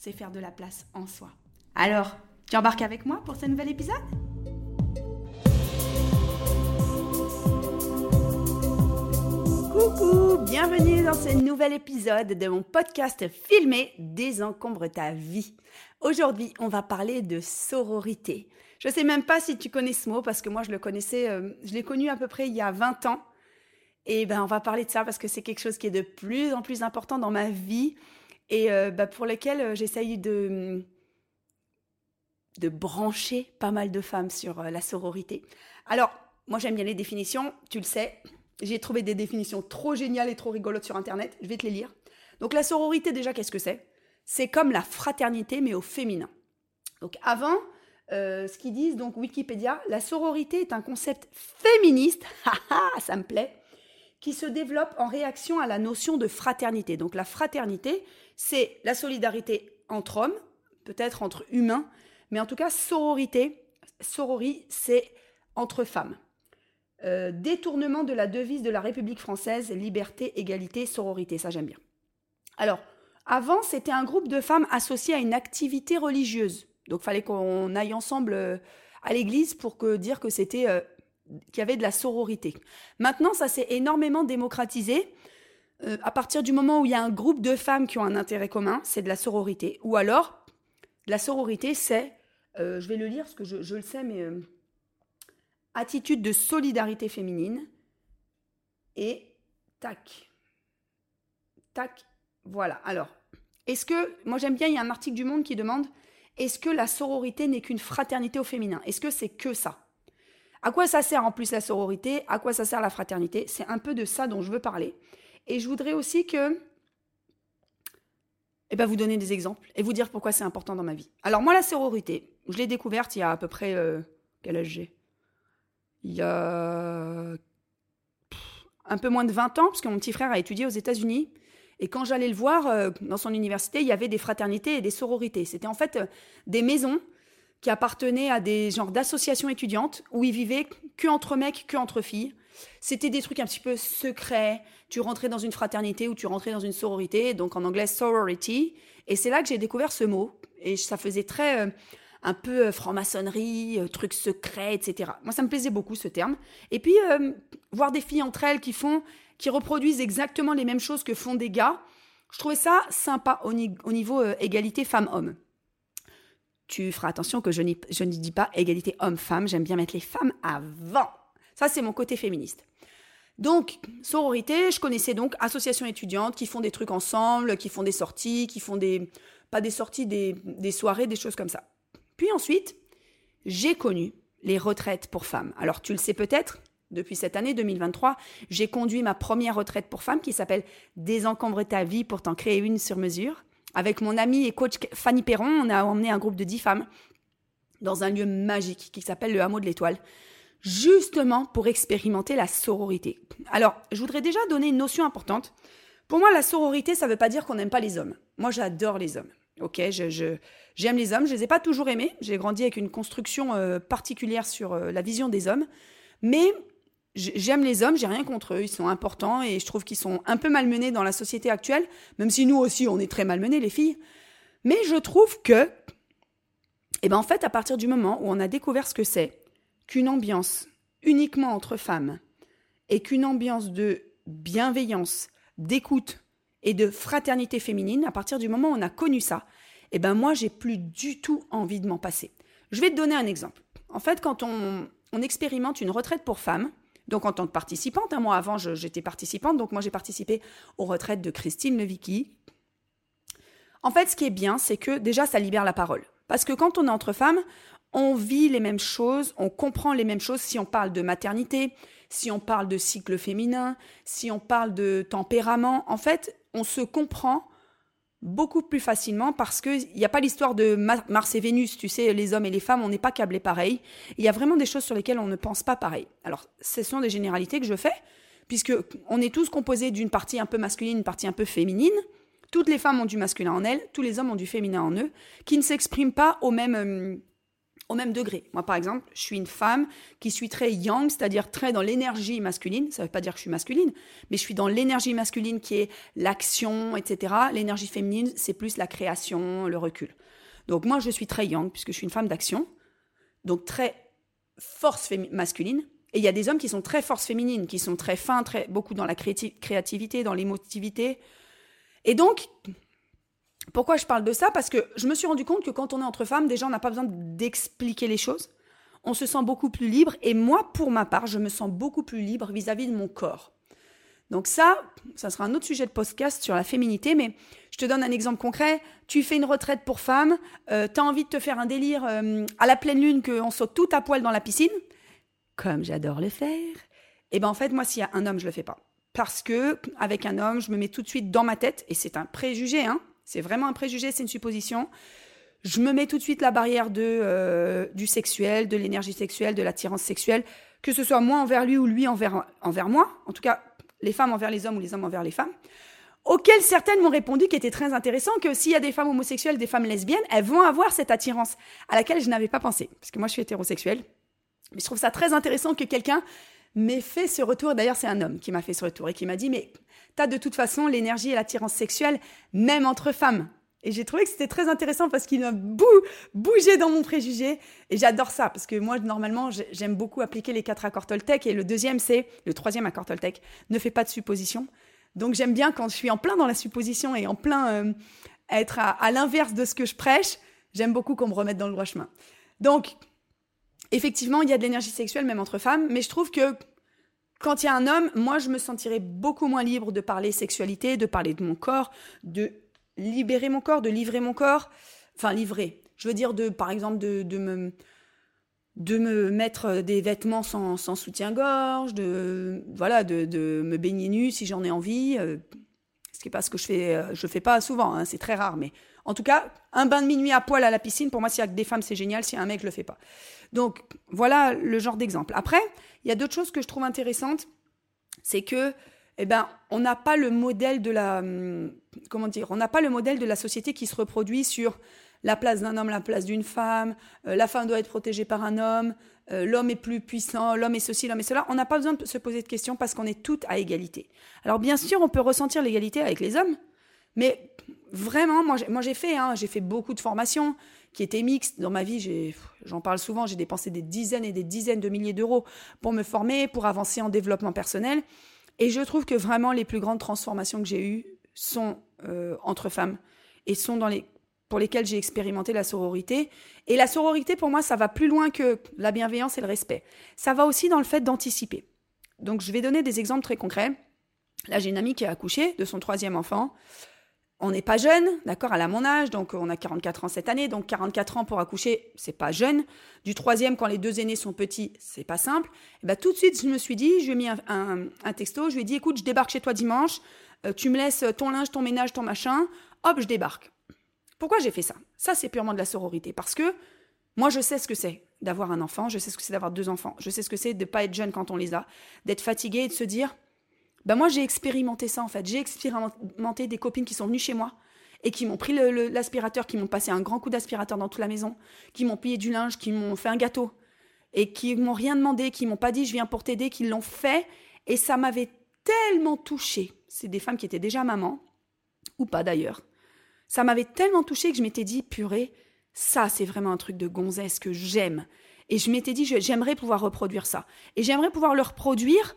c'est faire de la place en soi. Alors, tu embarques avec moi pour ce nouvel épisode? Coucou, bienvenue dans ce nouvel épisode de mon podcast filmé Désencombre ta vie. Aujourd'hui, on va parler de sororité. Je ne sais même pas si tu connais ce mot parce que moi je le connaissais, euh, je l'ai connu à peu près il y a 20 ans. Et ben on va parler de ça parce que c'est quelque chose qui est de plus en plus important dans ma vie et euh, ben, pour lequel euh, j'essaye de de brancher pas mal de femmes sur la sororité. Alors, moi j'aime bien les définitions, tu le sais, j'ai trouvé des définitions trop géniales et trop rigolotes sur Internet. Je vais te les lire. Donc la sororité, déjà, qu'est-ce que c'est? C'est comme la fraternité, mais au féminin. Donc avant, euh, ce qu'ils disent, donc Wikipédia, la sororité est un concept féministe, ça me plaît, qui se développe en réaction à la notion de fraternité. Donc la fraternité, c'est la solidarité entre hommes, peut-être entre humains, mais en tout cas, sororité, sorori, c'est entre femmes. Euh, détournement de la devise de la République française, liberté, égalité, sororité. Ça, j'aime bien. Alors, avant, c'était un groupe de femmes associées à une activité religieuse. Donc, fallait qu'on aille ensemble euh, à l'église pour que, dire que c'était euh, qu'il y avait de la sororité. Maintenant, ça s'est énormément démocratisé. à partir du moment où il y a un groupe de femmes qui ont un intérêt commun, c'est de la sororité. Ou alors, la sororité, c'est, je vais le lire parce que je, je le sais, mais attitude de solidarité féminine et tac. Tac, voilà. Alors, est-ce que, moi j'aime bien, il y a un article du Monde qui demande, est-ce que la sororité n'est qu'une fraternité au féminin? Est-ce que c'est que ça? À quoi ça sert en plus la sororité? À quoi ça sert la fraternité? C'est un peu de ça dont je veux parler. Et je voudrais aussi que, eh ben, vous donner des exemples et vous dire pourquoi c'est important dans ma vie. Alors moi, la sororité, je l'ai découverte il y a à peu près, euh, quel âge j'ai? Il y a un peu moins de 20 ans, parce que mon petit frère a étudié aux États-Unis. Et quand j'allais le voir euh, dans son université, il y avait des fraternités et des sororités. C'était en fait euh, des maisons qui appartenaient à des genres d'associations étudiantes où ils vivaient que entre mecs, que entre filles. C'était des trucs un petit peu secrets. Tu rentrais dans une fraternité ou tu rentrais dans une sororité, donc en anglais sorority. Et c'est là que j'ai découvert ce mot. Et ça faisait très euh, un peu euh, franc-maçonnerie, euh, trucs secrets, etc. Moi, ça me plaisait beaucoup ce terme. Et puis, voir des filles entre elles qui font, qui reproduisent exactement les mêmes choses que font des gars, je trouvais ça sympa au, niveau égalité femmes-hommes. Tu feras attention que je, ne dis pas égalité homme-femme, j'aime bien mettre les femmes avant. Ça, c'est mon côté féministe. Donc, sororité, je connaissais donc associations étudiantes qui font des trucs ensemble, qui font des sorties, qui font des, pas des sorties, des, des soirées, des choses comme ça. Puis ensuite, j'ai connu les retraites pour femmes. Alors tu le sais peut-être, depuis cette année 2023, j'ai conduit ma première retraite pour femmes qui s'appelle Désencombrer ta vie pour t'en créer une sur mesure. Avec mon amie et coach Fanny Perron, on a emmené un groupe de dix femmes dans un lieu magique qui s'appelle le Hameau de l'Étoile, justement pour expérimenter la sororité. Alors, je voudrais déjà donner une notion importante. Pour moi, la sororité, ça ne veut pas dire qu'on n'aime pas les hommes. Moi, j'adore les hommes. Ok, je, j'aime les hommes. Je les ai pas toujours aimés. J'ai grandi avec une construction euh, particulière sur euh, la vision des hommes, mais j'aime les hommes. J'ai rien contre eux. Ils sont importants et je trouve qu'ils sont un peu malmenés dans la société actuelle, même si nous aussi on est très malmenés les filles. Mais je trouve que, eh ben en fait, à partir du moment où on a découvert ce que c'est qu'une ambiance uniquement entre femmes et qu'une ambiance de bienveillance, d'écoute, et de fraternité féminine, à partir du moment où on a connu ça, eh ben moi, j'ai plus du tout envie de m'en passer. Je vais te donner un exemple. En fait, quand on, expérimente une retraite pour femmes, donc en tant que participante, hein, moi avant j'étais participante, donc moi j'ai participé aux retraites de Christine Levicki. En fait, ce qui est bien, c'est que déjà ça libère la parole. Parce que quand on est entre femmes, on vit les mêmes choses, on comprend les mêmes choses si on parle de maternité, si on parle de cycle féminin, si on parle de tempérament. En fait, on se comprend beaucoup plus facilement parce qu'il n'y a pas l'histoire de Mars et Vénus, tu sais, les hommes et les femmes, on n'est pas câblés pareil. Il y a vraiment des choses sur lesquelles on ne pense pas pareil. Alors, ce sont des généralités que je fais, puisque on est tous composés d'une partie un peu masculine, une partie un peu féminine. Toutes les femmes ont du masculin en elles, tous les hommes ont du féminin en eux, qui ne s'expriment pas au même, euh, au même degré. Moi, par exemple, je suis une femme qui suis très yang, c'est-à-dire très dans l'énergie masculine. Ça ne veut pas dire que je suis masculine, mais je suis dans l'énergie masculine qui est l'action, etc. L'énergie féminine, c'est plus la création, le recul. Donc moi, je suis très yang, puisque je suis une femme d'action. Donc très force masculine. Et il y a des hommes qui sont très force féminine, qui sont très fins, très, beaucoup dans la créativité, dans l'émotivité. Et donc, pourquoi je parle de ça? Parce que je me suis rendu compte que quand on est entre femmes, déjà, on n'a pas besoin d'expliquer les choses. On se sent beaucoup plus libre. Et moi, pour ma part, je me sens beaucoup plus libre vis-à-vis de mon corps. Donc ça, ça sera un autre sujet de podcast sur la féminité, mais je te donne un exemple concret. Tu fais une retraite pour femmes, euh, tu as envie de te faire un délire euh, à la pleine lune qu'on saute tout à poil dans la piscine, comme j'adore le faire. Et eh ben en fait, moi, s'il y a un homme, je le fais pas. Parce que avec un homme, je me mets tout de suite dans ma tête, et c'est un préjugé, hein, c'est vraiment un préjugé, c'est une supposition. Je me mets tout de suite la barrière euh, du sexuel, de l'énergie sexuelle, de l'attirance sexuelle, que ce soit moi envers lui ou lui envers, envers moi, en tout cas les femmes envers les hommes ou les hommes envers les femmes, auxquelles certaines m'ont répondu qui était très intéressant, que s'il y a des femmes homosexuelles, des femmes lesbiennes, elles vont avoir cette attirance à laquelle je n'avais pas pensé, parce que moi je suis hétérosexuelle. Mais je trouve ça très intéressant que quelqu'un m'ait fait ce retour, d'ailleurs c'est un homme qui m'a fait ce retour et qui m'a dit, mais tu as de toute façon l'énergie et l'attirance sexuelle, même entre femmes. Et j'ai trouvé que c'était très intéressant parce qu'il m'a bougé dans mon préjugé. Et j'adore ça parce que moi, normalement, j'aime beaucoup appliquer les quatre accords Toltec. Et le deuxième, c'est le troisième accord Toltec ne fait pas de supposition. Donc j'aime bien quand je suis en plein dans la supposition et en plein euh, être à l'inverse de ce que je prêche. J'aime beaucoup qu'on me remette dans le droit chemin. Donc, effectivement, il y a de l'énergie sexuelle même entre femmes, mais je trouve que quand il y a un homme, moi, je me sentirais beaucoup moins libre de parler sexualité, de parler de mon corps, de libérer mon corps, de livrer mon corps. Enfin, livrer. Je veux dire, de, par exemple, de, de me de me mettre des vêtements sans, sans soutien-gorge, de voilà, de, de, me baigner nu si j'en ai envie. Euh, ce qui n'est pas ce que je fais, euh, je fais pas souvent, hein, c'est très rare, mais en tout cas, un bain de minuit à poil à la piscine, pour moi, s'il y a que des femmes, c'est génial. Si un mec, je le fait pas. Donc, voilà le genre d'exemple. Après, il y a d'autres choses que je trouve intéressantes. C'est que, eh ben, on n'a pas le modèle de la, hum, comment dire, on n'a pas le modèle de la société qui se reproduit sur la place d'un homme, la place d'une femme, euh, la femme doit être protégée par un homme, euh, l'homme est plus puissant, l'homme est ceci, l'homme est cela. On n'a pas besoin de se poser de questions parce qu'on est toutes à égalité. Alors bien sûr, on peut ressentir l'égalité avec les hommes, mais vraiment, moi j'ai fait, hein, j'ai fait beaucoup de formations qui étaient mixtes. Dans ma vie, j'en parle souvent, j'ai dépensé des dizaines et des dizaines de milliers d'euros pour me former, pour avancer en développement personnel. Et je trouve que vraiment les plus grandes transformations que j'ai eues sont euh, entre femmes et sont pour lesquelles j'ai expérimenté la sororité. Et la sororité, pour moi, ça va plus loin que la bienveillance et le respect. Ça va aussi dans le fait d'anticiper. Donc, je vais donner des exemples très concrets. Là, j'ai une amie qui a accouché de son troisième enfant on n'est pas jeune, d'accord, elle a mon âge, donc on a 44 ans cette année, donc 44 ans pour accoucher, c'est pas jeune. Du troisième, quand les deux aînés sont petits, c'est pas simple. Et ben, tout de suite, je me suis dit, je lui ai mis un, texto, je lui ai dit, écoute, je débarque chez toi dimanche, euh, tu me laisses ton linge, ton ménage, ton machin, hop, je débarque. Pourquoi j'ai fait ça? Ça, c'est purement de la sororité, parce que moi, je sais ce que c'est d'avoir un enfant, je sais ce que c'est d'avoir deux enfants, je sais ce que c'est de ne pas être jeune quand on les a, d'être fatigué et de se dire, ben moi j'ai expérimenté ça en fait. J'ai expérimenté des copines qui sont venues chez moi et qui m'ont pris l'aspirateur, qui m'ont passé un grand coup d'aspirateur dans toute la maison, qui m'ont plié du linge, qui m'ont fait un gâteau et qui m'ont rien demandé, qui m'ont pas dit je viens pour t'aider, qui l'ont fait et ça m'avait tellement touchée. C'est des femmes qui étaient déjà mamans ou pas d'ailleurs. Ça m'avait tellement touchée que je m'étais dit purée, ça c'est vraiment un truc de gonzesse que j'aime. Et je m'étais dit j'aimerais pouvoir reproduire ça. Et j'aimerais pouvoir le reproduire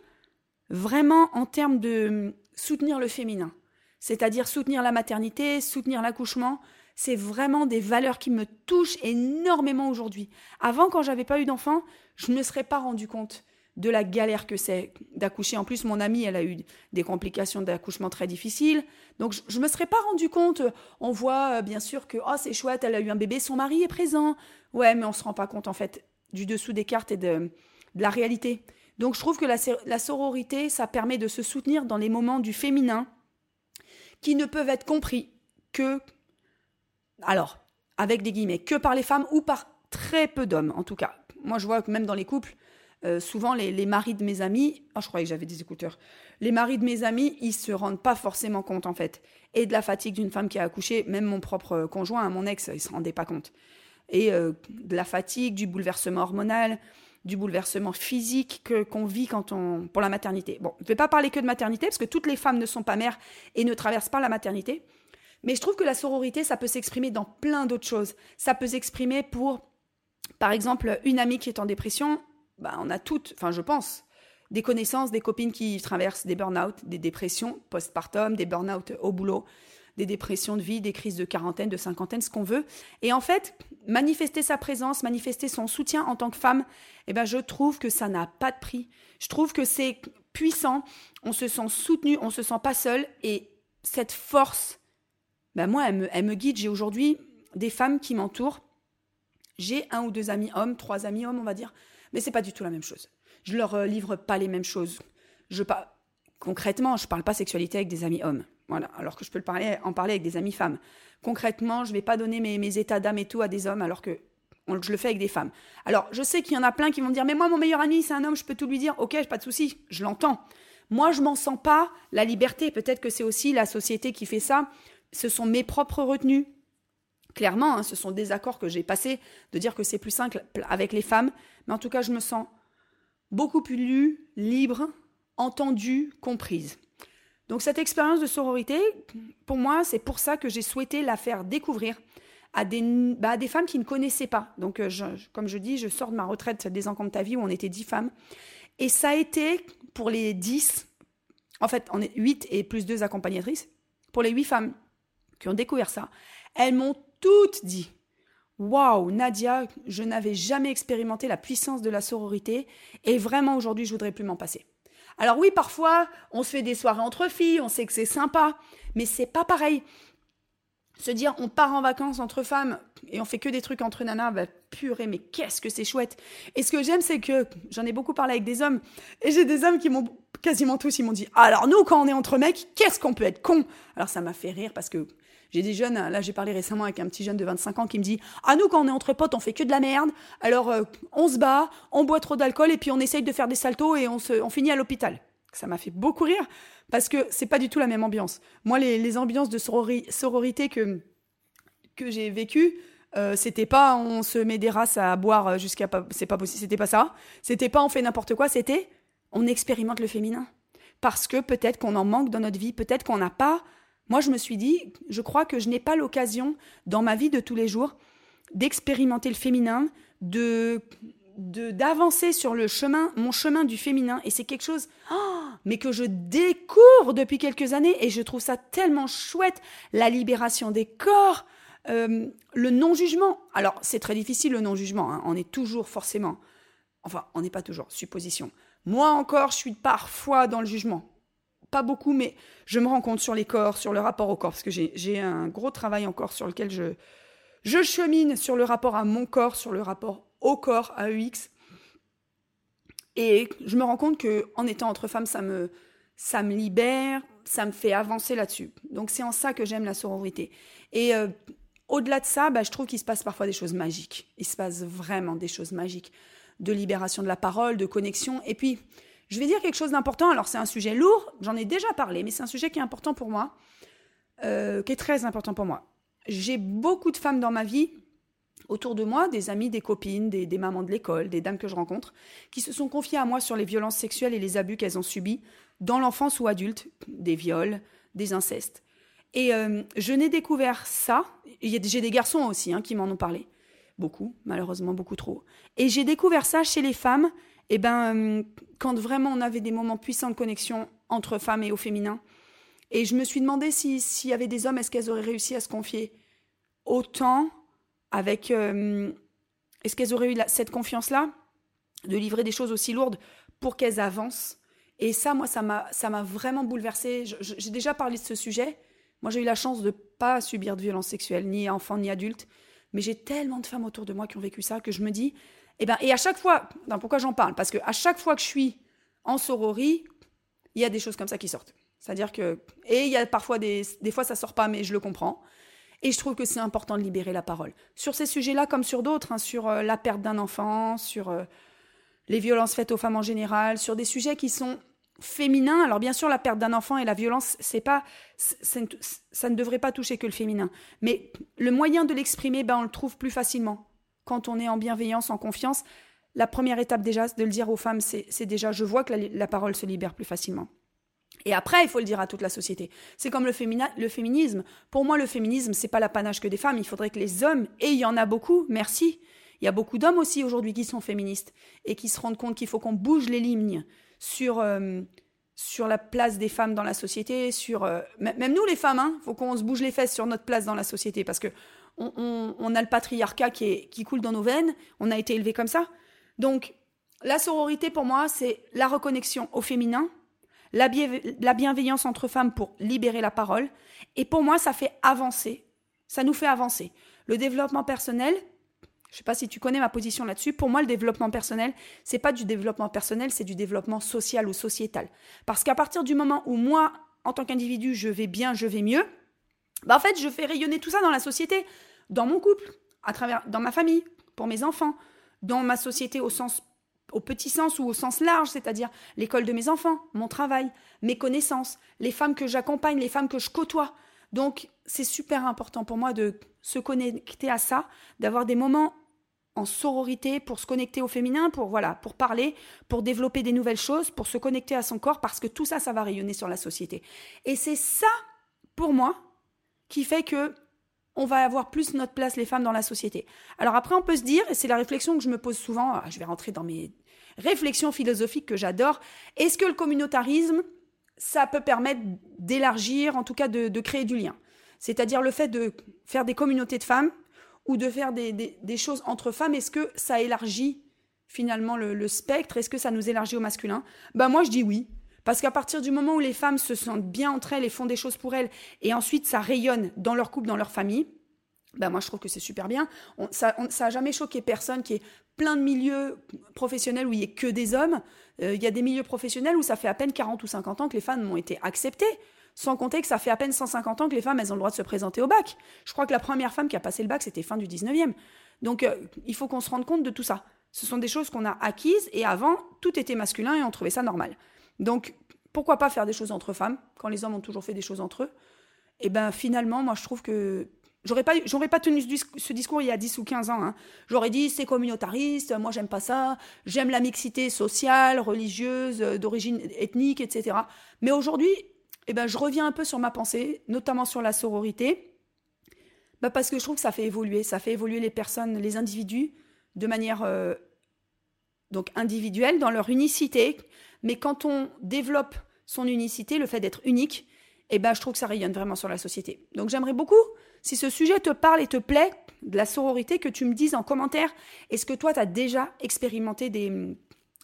vraiment en termes de hum, soutenir le féminin, c'est-à-dire soutenir la maternité, soutenir l'accouchement. C'est vraiment des valeurs qui me touchent énormément aujourd'hui. Avant, quand j'avais pas eu d'enfant, je ne me serais pas rendu compte de la galère que c'est d'accoucher. En plus, mon amie, elle a eu des complications d'accouchement très difficiles. Donc, je ne me serais pas rendu compte. On voit euh, bien sûr que oh, c'est chouette, elle a eu un bébé, son mari est présent. Ouais, mais on se rend pas compte en fait du dessous des cartes et de la réalité. Donc je trouve que la, sororité, ça permet de se soutenir dans les moments du féminin qui ne peuvent être compris que, alors, avec des guillemets, que par les femmes ou par très peu d'hommes, en tout cas. Moi, je vois que même dans les couples, euh, souvent les, maris de mes amis, oh, je croyais que j'avais des écouteurs, les maris de mes amis, ils se rendent pas forcément compte en fait. Et de la fatigue d'une femme qui a accouché, même mon propre conjoint, mon ex, il se rendait pas compte. Et euh, de la fatigue, du bouleversement hormonal, du bouleversement physique que qu'on vit quand on pour la maternité. Bon, je vais pas parler que de maternité parce que toutes les femmes ne sont pas mères et ne traversent pas la maternité. Mais je trouve que la sororité, ça peut s'exprimer dans plein d'autres choses. Ça peut s'exprimer pour, par exemple, une amie qui est en dépression, bah, on a toutes, enfin je pense, des connaissances, des copines qui traversent des burn-out, des dépressions postpartum, des burn-out au boulot, des dépressions de vie, des crises de quarantaine, de cinquantaine, ce qu'on veut. Et en fait, manifester sa présence, manifester son soutien en tant que femme, eh ben, je trouve que ça n'a pas de prix. Je trouve que c'est puissant, on se sent soutenu, on se sent pas seul. Et cette force, ben moi, elle me, me guide. J'ai aujourd'hui des femmes qui m'entourent. J'ai un ou deux amis hommes, trois amis hommes, on va dire, mais c'est pas du tout la même chose. Je leur euh, livre pas les mêmes choses. Je pas concrètement, je parle pas sexualité avec des amis hommes. Voilà, alors que je peux le parler, en parler avec des amis femmes. Concrètement, je vais pas donner mes, états d'âme et tout à des hommes alors que je le fais avec des femmes. Alors, je sais qu'il y en a plein qui vont dire Mais moi, mon meilleur ami, c'est un homme, je peux tout lui dire. Ok, pas de souci, je l'entends. Moi, je m'en sens pas la liberté. Peut-être que c'est aussi la société qui fait ça. Ce sont mes propres retenues. Clairement, hein, ce sont des accords que j'ai passés de dire que c'est plus simple avec les femmes. Mais en tout cas, je me sens beaucoup plus lue, libre, entendue, comprise. Donc cette expérience de sororité, pour moi, c'est pour ça que j'ai souhaité la faire découvrir à des, bah, des femmes qui ne connaissaient pas. Donc, euh, comme je dis, je sors de ma retraite des de ta vie où on était dix femmes. Et ça a été pour les dix, en fait, on est huit et plus deux accompagnatrices, pour les huit femmes qui ont découvert ça, elles m'ont toutes dit Waouh, Nadia, je n'avais jamais expérimenté la puissance de la sororité et vraiment aujourd'hui, je voudrais plus m'en passer. Alors oui, parfois, on se fait des soirées entre filles, on sait que c'est sympa, mais c'est pas pareil. Se dire on part en vacances entre femmes et on fait que des trucs entre nanas, bah purée, mais qu'est-ce que c'est chouette. Et ce que j'aime, c'est que j'en ai beaucoup parlé avec des hommes et j'ai des hommes qui m'ont quasiment tous, ils m'ont dit alors nous, quand on est entre mecs, qu'est-ce qu'on peut être con? Alors ça m'a fait rire parce que j'ai des jeunes, là j'ai parlé récemment avec un petit jeune de 25 ans qui me dit Ah, nous, quand on est entre potes, on fait que de la merde. Alors, euh, on se bat, on boit trop d'alcool et puis on essaye de faire des saltos et on, se, on finit à l'hôpital. Ça m'a fait beaucoup rire parce que c'est pas du tout la même ambiance. Moi, les, ambiances de sororité que, que j'ai vécues, euh, c'était pas on se met des races à boire jusqu'à. C'est pas possible, c'était pas ça. C'était pas on fait n'importe quoi, c'était on expérimente le féminin. Parce que peut-être qu'on en manque dans notre vie, peut-être qu'on n'a pas moi, je me suis dit, je crois que je n'ai pas l'occasion dans ma vie de tous les jours d'expérimenter le féminin, de d'avancer sur le chemin, mon chemin du féminin, et c'est quelque chose, oh, mais que je découvre depuis quelques années, et je trouve ça tellement chouette, la libération des corps, euh, le non-jugement. Alors, c'est très difficile le non-jugement, hein. on est toujours forcément, enfin, on n'est pas toujours, supposition. Moi encore, je suis parfois dans le jugement, pas beaucoup, mais je me rends compte sur les corps, sur le rapport au corps, parce que j'ai un gros travail encore sur lequel je, je chemine sur le rapport à mon corps, sur le rapport au corps, à EX. Et je me rends compte que en étant entre femmes, ça me, ça me libère, ça me fait avancer là-dessus. Donc c'est en ça que j'aime la sororité. Et euh, au-delà de ça, bah, je trouve qu'il se passe parfois des choses magiques. Il se passe vraiment des choses magiques de libération de la parole, de connexion. Et puis, je vais dire quelque chose d'important. Alors, c'est un sujet lourd, j'en ai déjà parlé, mais c'est un sujet qui est important pour moi, euh, qui est très important pour moi. J'ai beaucoup de femmes dans ma vie, autour de moi, des amies, des copines, des, mamans de l'école, des dames que je rencontre, qui se sont confiées à moi sur les violences sexuelles et les abus qu'elles ont subis dans l'enfance ou adulte, des viols, des incestes. Et euh, je n'ai découvert ça, j'ai des garçons aussi hein, qui m'en ont parlé, beaucoup, malheureusement beaucoup trop. Et j'ai découvert ça chez les femmes et eh ben, euh, quand vraiment on avait des moments puissants de connexion entre femmes et au féminin, et je me suis demandé s'il y avait des hommes, est-ce qu'elles auraient réussi à se confier? Autant avec... Euh, est-ce qu'elles auraient eu cette confiance-là de livrer des choses aussi lourdes pour qu'elles avancent? Et ça, moi, ça m'a vraiment bouleversée. J'ai déjà parlé de ce sujet. Moi, j'ai eu la chance de ne pas subir de violences sexuelles, ni enfants, ni adultes. Mais j'ai tellement de femmes autour de moi qui ont vécu ça que je me dis, eh ben, et à chaque fois, pourquoi j'en parle? Parce qu'à chaque fois que je suis en sororie, il y a des choses comme ça qui sortent. C'est-à-dire que. Et il y a parfois des. Des fois, ça sort pas, mais je le comprends. Et je trouve que c'est important de libérer la parole. Sur ces sujets-là, comme sur d'autres, hein, sur euh, la perte d'un enfant, sur euh, les violences faites aux femmes en général, sur des sujets qui sont féminins. Alors bien sûr, la perte d'un enfant et la violence, c'est pas, ça ne devrait pas toucher que le féminin. Mais le moyen de l'exprimer, ben, on le trouve plus facilement quand on est en bienveillance, en confiance. La première étape déjà, de le dire aux femmes, c'est déjà, je vois que la parole se libère plus facilement. Et après, il faut le dire à toute la société. C'est comme le, le, féminisme. Pour moi, le féminisme, c'est pas l'apanage que des femmes. Il faudrait que les hommes, et il y en a beaucoup, merci. Il y a beaucoup d'hommes aussi aujourd'hui qui sont féministes et qui se rendent compte qu'il faut qu'on bouge les lignes sur, euh, sur la place des femmes dans la société, sur euh, même nous les femmes, hein, faut qu'on se bouge les fesses sur notre place dans la société parce que on, on a le patriarcat qui, est, qui coule dans nos veines, on a été élevés comme ça. Donc la sororité pour moi, c'est la reconnexion au féminin, la, bienveillance entre femmes pour libérer la parole. Et pour moi, ça fait avancer. Ça nous fait avancer. Le développement personnel, je ne sais pas si tu connais ma position là-dessus. Pour moi, le développement personnel, c'est pas du développement personnel, c'est du développement social ou sociétal. Parce qu'à partir du moment où moi, en tant qu'individu, je vais bien, je vais mieux, bah en fait, je fais rayonner tout ça dans la société, dans mon couple, à travers, dans ma famille, pour mes enfants, dans ma société au sens au petit sens ou au sens large, c'est-à-dire l'école de mes enfants, mon travail, mes connaissances, les femmes que j'accompagne, les femmes que je côtoie. Donc, c'est super important pour moi de se connecter à ça, d'avoir des moments en sororité pour se connecter au féminin, pour voilà, pour parler, pour développer des nouvelles choses, pour se connecter à son corps parce que tout ça ça va rayonner sur la société. Et c'est ça pour moi qui fait que on va avoir plus notre place les femmes dans la société. Alors après on peut se dire et c'est la réflexion que je me pose souvent, ah, je vais rentrer dans mes réflexion philosophique que j'adore. Est-ce que le communautarisme, ça peut permettre d'élargir, en tout cas de, créer du lien? C'est-à-dire le fait de faire des communautés de femmes ou de faire des, choses entre femmes, est-ce que ça élargit finalement le, spectre? Est-ce que ça nous élargit au masculin? Ben moi je dis oui. Parce qu'à partir du moment où les femmes se sentent bien entre elles et font des choses pour elles, et ensuite ça rayonne dans leur couple, dans leur famille, ben moi je trouve que c'est super bien. ça, n'a jamais choqué personne qui est plein de milieux professionnels où il n'y a que des hommes. Euh, il y a des milieux professionnels où ça fait à peine 40 ou 50 ans que les femmes ont été acceptées. Sans compter que ça fait à peine 150 ans que les femmes, elles ont le droit de se présenter au bac. Je crois que la première femme qui a passé le bac, c'était fin du 19e. Donc, euh, il faut qu'on se rende compte de tout ça. Ce sont des choses qu'on a acquises et avant, tout était masculin et on trouvait ça normal. Donc, pourquoi pas faire des choses entre femmes quand les hommes ont toujours fait des choses entre eux? Et eh ben finalement, moi, je trouve que J'aurais pas, j'aurais pas tenu ce discours il y a 10 ou 15 ans. Hein. J'aurais dit c'est communautariste, moi j'aime pas ça, j'aime la mixité sociale, religieuse, d'origine ethnique, etc. Mais aujourd'hui, eh ben, je reviens un peu sur ma pensée, notamment sur la sororité, bah parce que je trouve que ça fait évoluer, ça fait évoluer les personnes, les individus, de manière euh, donc individuelle, dans leur unicité. Mais quand on développe son unicité, le fait d'être unique, eh ben, je trouve que ça rayonne vraiment sur la société. Donc j'aimerais beaucoup si ce sujet te parle et te plaît, de la sororité, que tu me dises en commentaire, est-ce que toi, tu as déjà expérimenté des,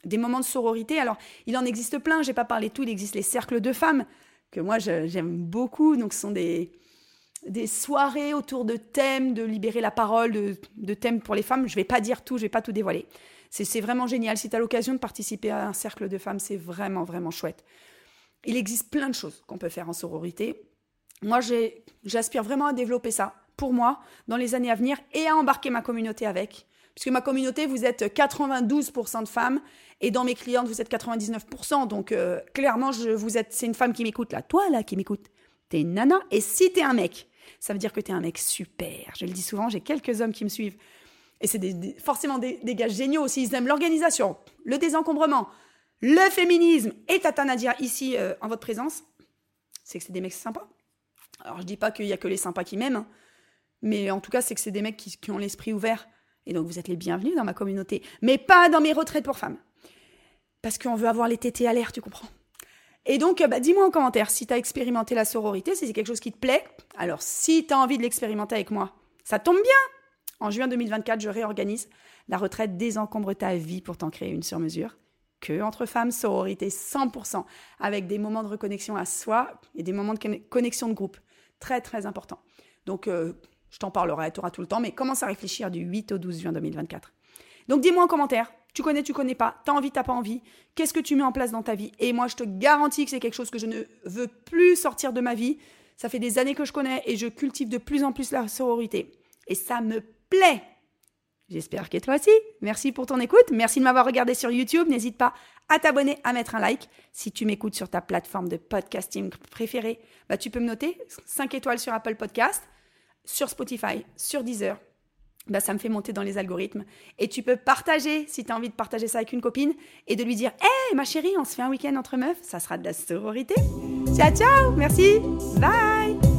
des moments de sororité? Alors, il en existe plein, j'ai pas parlé tout, il existe les cercles de femmes, que moi, j'aime beaucoup. Donc, ce sont des, des soirées autour de thèmes, de libérer la parole, de, de thèmes pour les femmes. Je vais pas dire tout, je vais pas tout dévoiler. C'est vraiment génial. Si tu as l'occasion de participer à un cercle de femmes, c'est vraiment, vraiment chouette. Il existe plein de choses qu'on peut faire en sororité moi, j'aspire vraiment à développer ça pour moi dans les années à venir et à embarquer ma communauté avec. Puisque ma communauté, vous êtes 92% de femmes et dans mes clientes, vous êtes 99%. Donc, euh, clairement, vous êtes, c'est une femme qui m'écoute là. Toi, là, qui m'écoute. T'es une nana. Et si t'es un mec, ça veut dire que t'es un mec super. Je le dis souvent, j'ai quelques hommes qui me suivent. Et c'est forcément des, gars géniaux aussi. Ils aiment l'organisation, le désencombrement, le féminisme et Tata dire ici euh, en votre présence. C'est que c'est des mecs sympas. Alors je dis pas qu'il y a que les sympas qui m'aiment, hein. mais en tout cas c'est que c'est des mecs qui, ont l'esprit ouvert. Et donc vous êtes les bienvenus dans ma communauté, mais pas dans mes retraites pour femmes. Parce qu'on veut avoir les tétés à l'air, tu comprends? Et donc, bah, dis-moi en commentaire si tu as expérimenté la sororité, si c'est quelque chose qui te plaît. Alors, si tu as envie de l'expérimenter avec moi, ça tombe bien. En juin 2024, je réorganise la retraite désencombre ta vie pour t'en créer une sur mesure. Que entre femmes, sororité 100%, avec des moments de reconnexion à soi et des moments de connexion de groupe. Très, très important. Donc, euh, je t'en parlerai, tu auras tout le temps, mais commence à réfléchir du 8 au 12 juin 2024. Donc, dis-moi en commentaire, tu connais, tu connais pas, t'as envie, t'as pas envie, qu'est-ce que tu mets en place dans ta vie? Et moi, je te garantis que c'est quelque chose que je ne veux plus sortir de ma vie. Ça fait des années que je connais et je cultive de plus en plus la sororité. Et ça me plaît. J'espère que toi aussi. Merci pour ton écoute. Merci de m'avoir regardé sur YouTube. N'hésite pas à t'abonner, à mettre un like. Si tu m'écoutes sur ta plateforme de podcasting préférée, bah, tu peux me noter 5 étoiles sur Apple Podcast, sur Spotify, sur Deezer. Bah, ça me fait monter dans les algorithmes. Et tu peux partager, si tu as envie de partager ça avec une copine, et de lui dire Hé, ma chérie, on se fait un week-end entre meufs, ça sera de la sororité. Ciao, ciao, merci, bye